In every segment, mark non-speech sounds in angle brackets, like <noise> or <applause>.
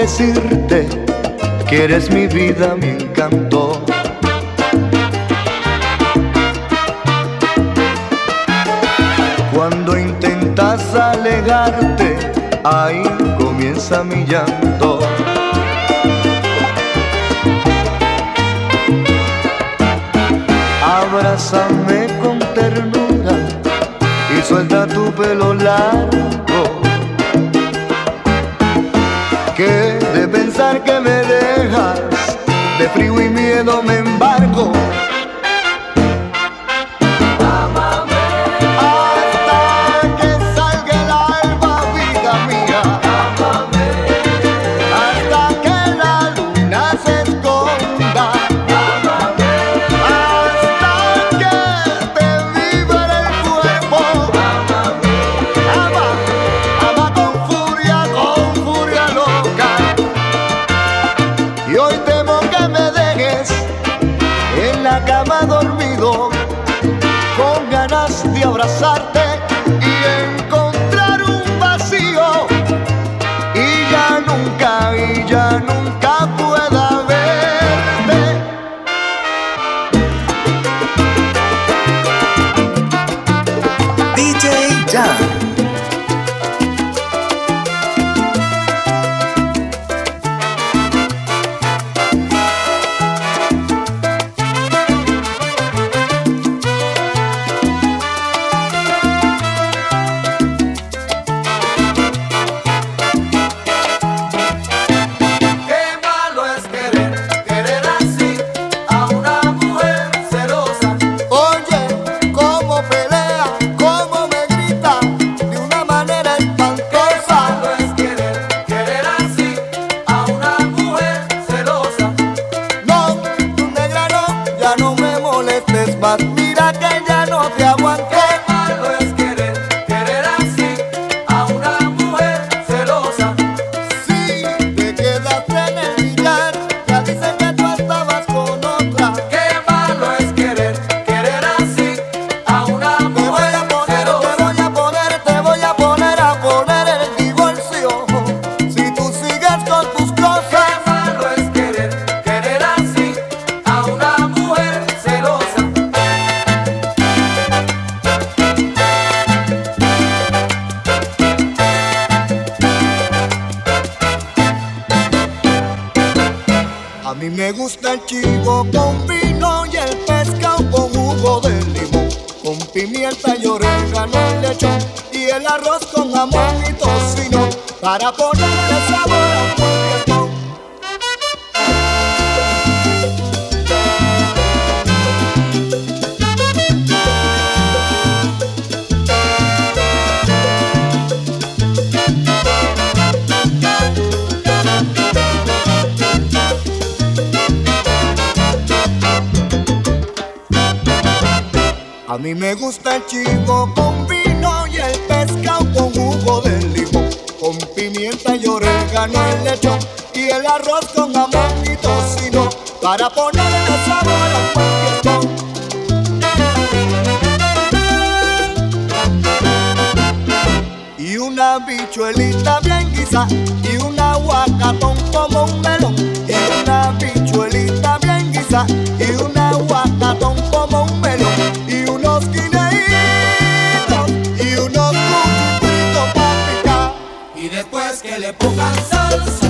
decirte que eres mi vida, mi encanto. Cuando intentas alegarte, ahí comienza mi llanto. Abrázame con ternura y suelta tu pelo largo. Me dejas, de frío y miedo me embargo. para ponerle sabor a un tiempo. A mí me gusta el chivo con vino y el pescado con jugo de limón pimienta y orégano el lechón y el arroz con jamón y tocino para ponerle sabor a un. Y una bichuelita bien guisa y un aguacatón como un melón y una bichuelita bien guisa y una aguacatón Boca sol,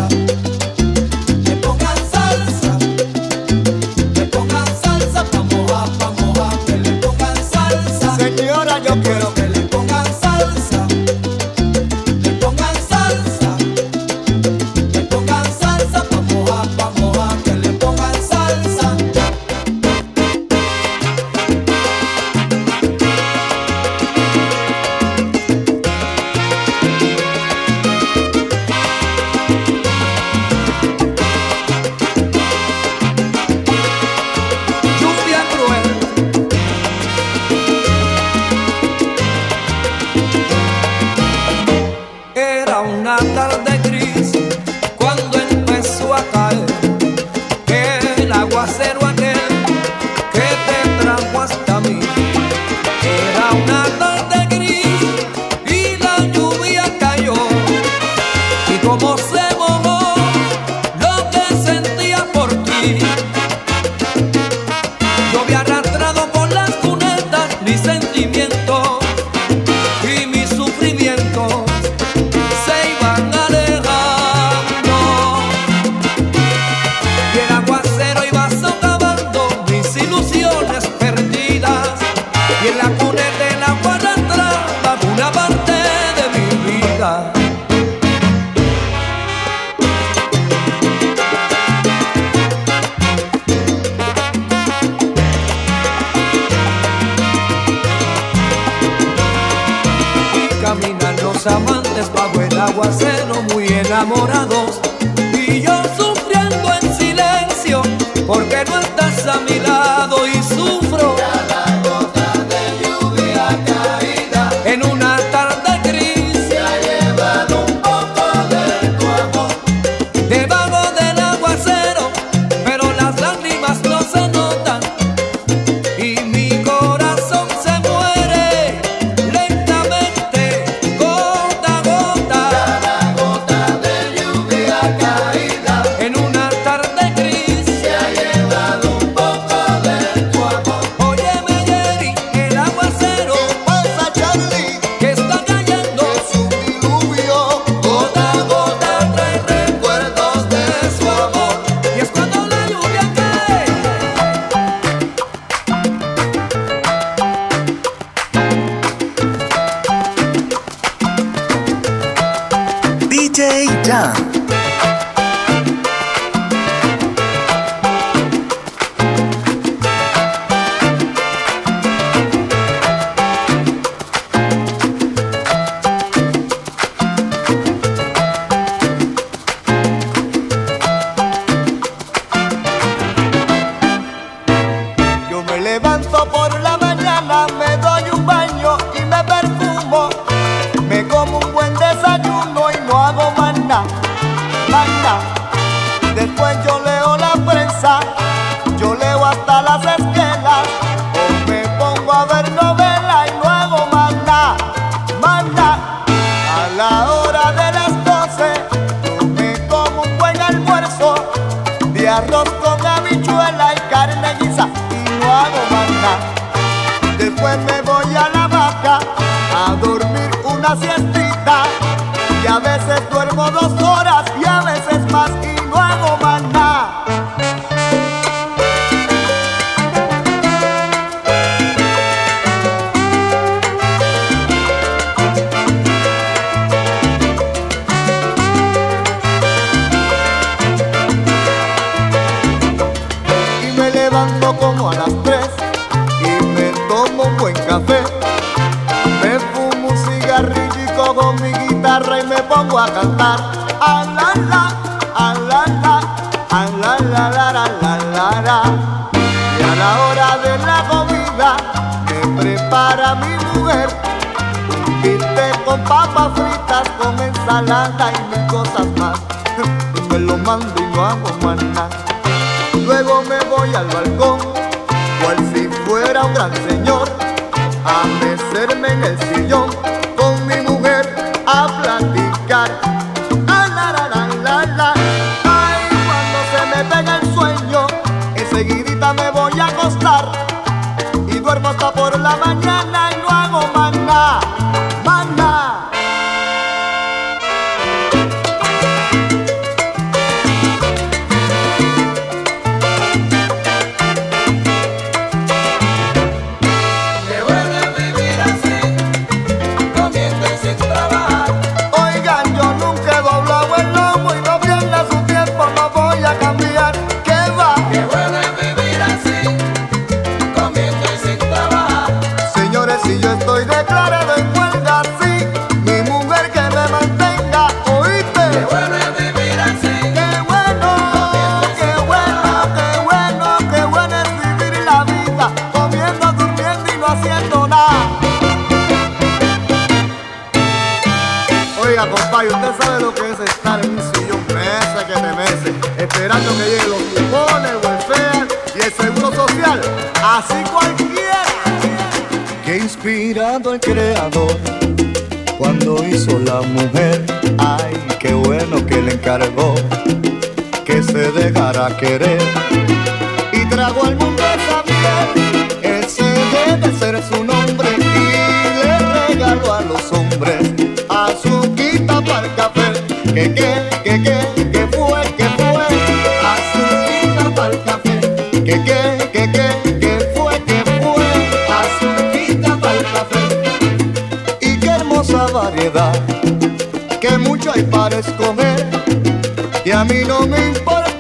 enamorado. バカ con mi guitarra y me pongo a cantar. A la la, ah, ah, la la, la la la la la. Y a la hora de la comida me prepara mi mujer un bistec con papas fritas, con ensalada y mil cosas más. <laughs> Y me lo mando y no hago más nada. Luego me voy al balcón, cual si fuera un gran señor, a mecerme en el sillón y trago al mundo esa piel. Ese debe ser su nombre y le regalo a los hombres azuquita para el café. Que que, que que, que fue, que fue, azuquita para el café. Que que, que que, que fue, que fue, azuquita para el café. Y qué hermosa variedad, que mucho hay para escoger. Y a mí no me importa.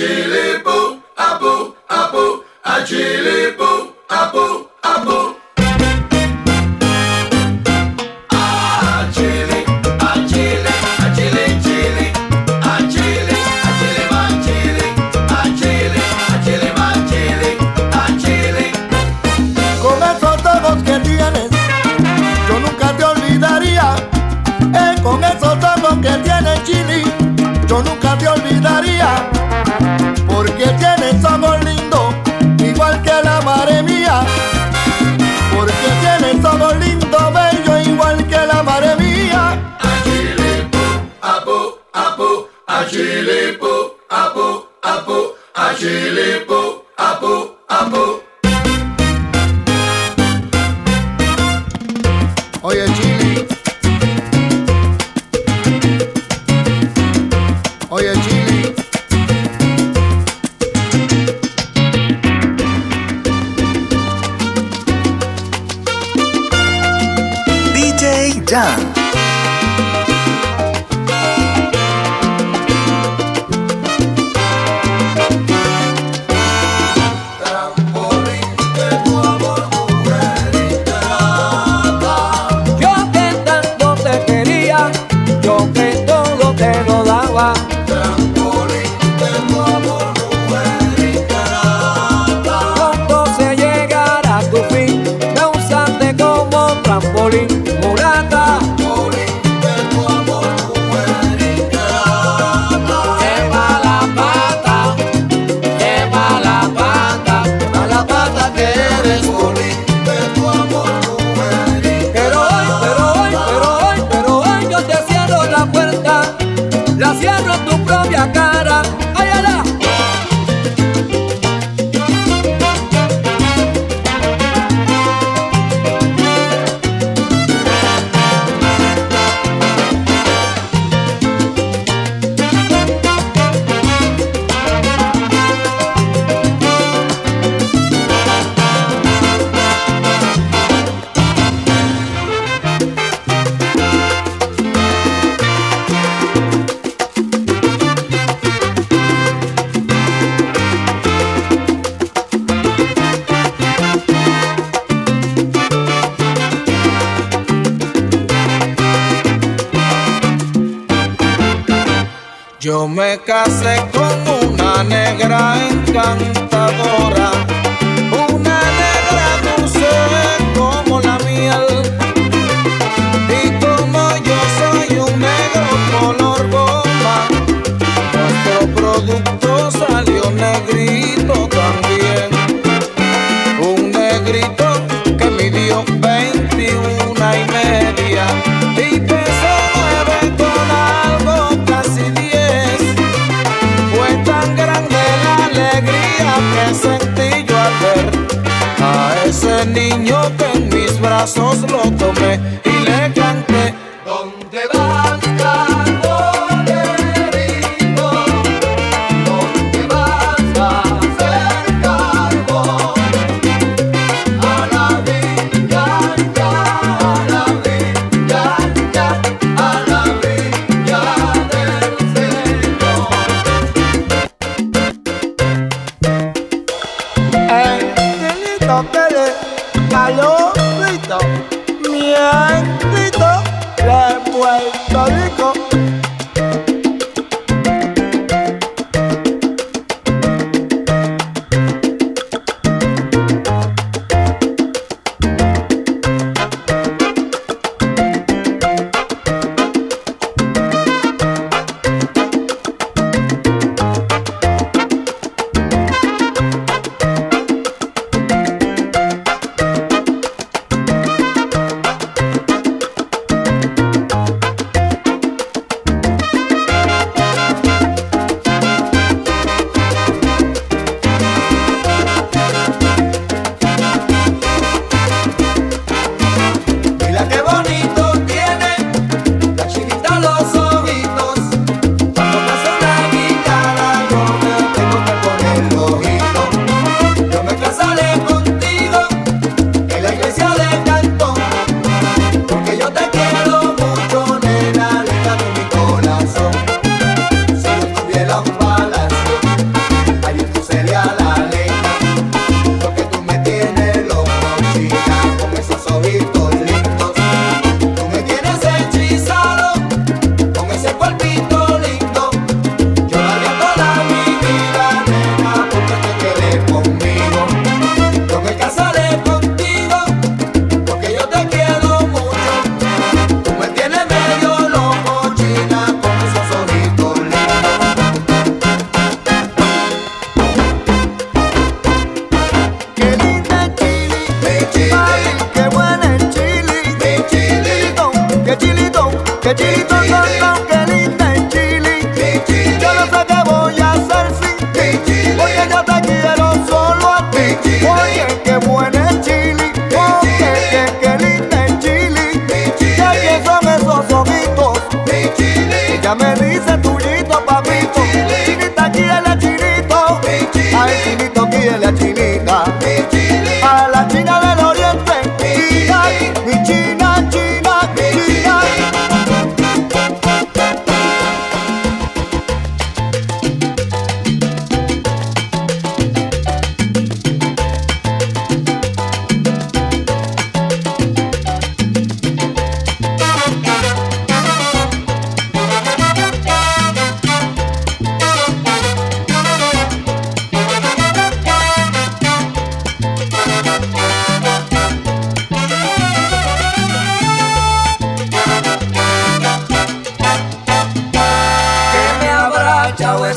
Achili boo, aboo, aboo, achili boo, aboo. Chile. Yo me casé con una negra encantadora, una negra dulce como la miel. Y como yo soy un negro color bomba, nuestro producto salió negrito también. Un negrito que en mis brazos lo tomé.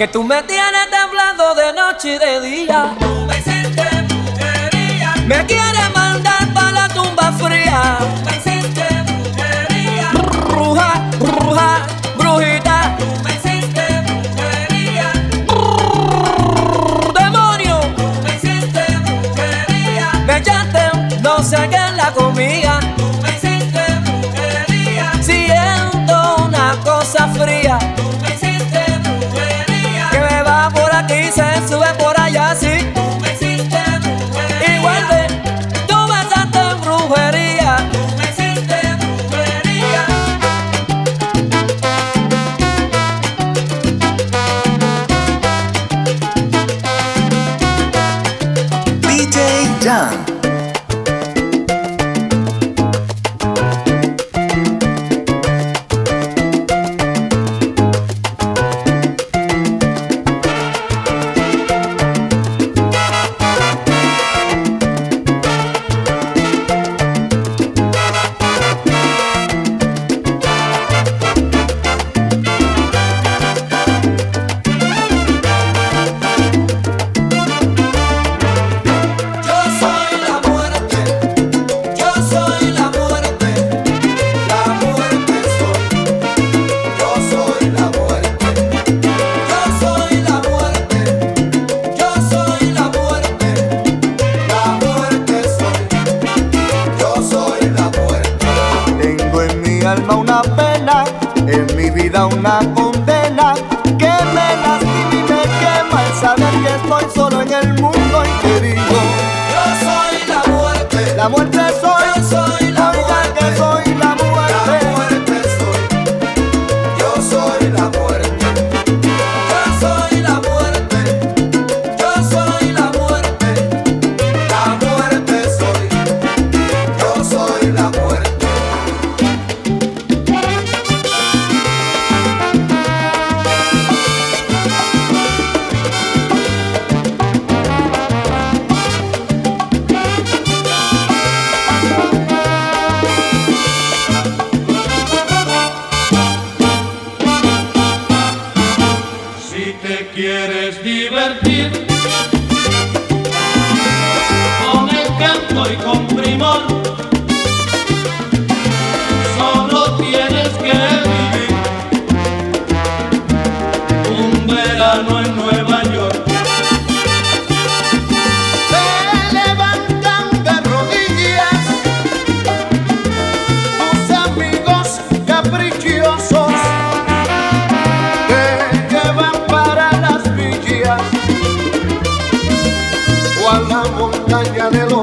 que tú me tienes temblando de noche y de día. Tú me sientes brujería. Me quieres mandar para la tumba fría.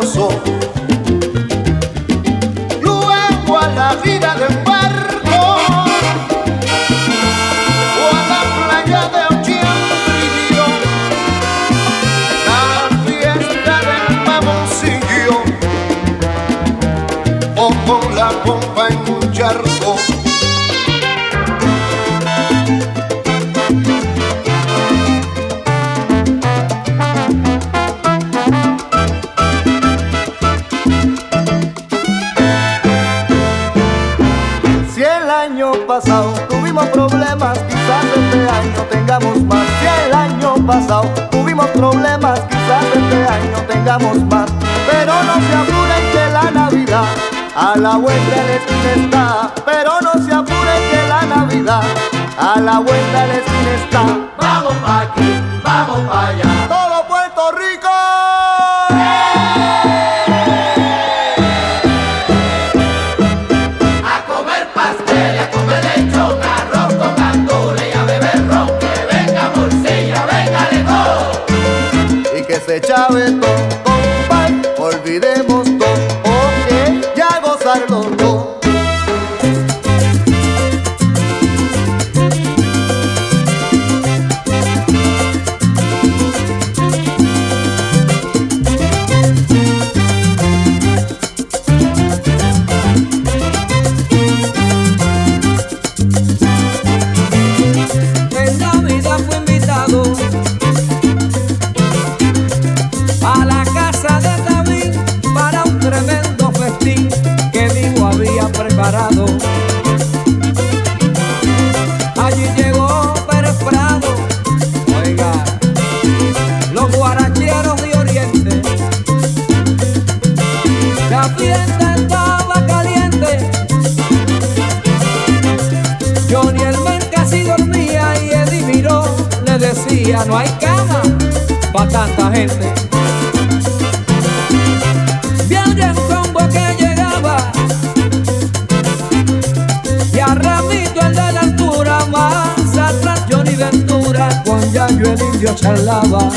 So. pasado Tuvimos problemas, quizás este año tengamos más. Pero no se apuren que la Navidad a la vuelta de esquina está. Pero no se apuren que la Navidad a la vuelta de esquina está. Vamos pa' aquí, vamos pa' allá. Que no hay cama para tanta gente. Viene un combo que llegaba y a Ramito el de la altura, más atrás Johnny Ventura, con Yayo el indio charlaba.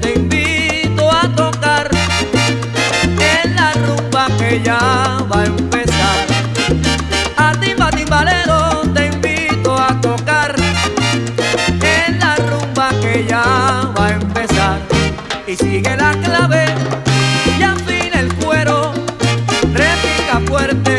te invito a tocar en la rumba que ya va a empezar. A timba timbalero te invito a tocar en la rumba que ya va a empezar. Y sigue la clave y afina el cuero, repica fuerte.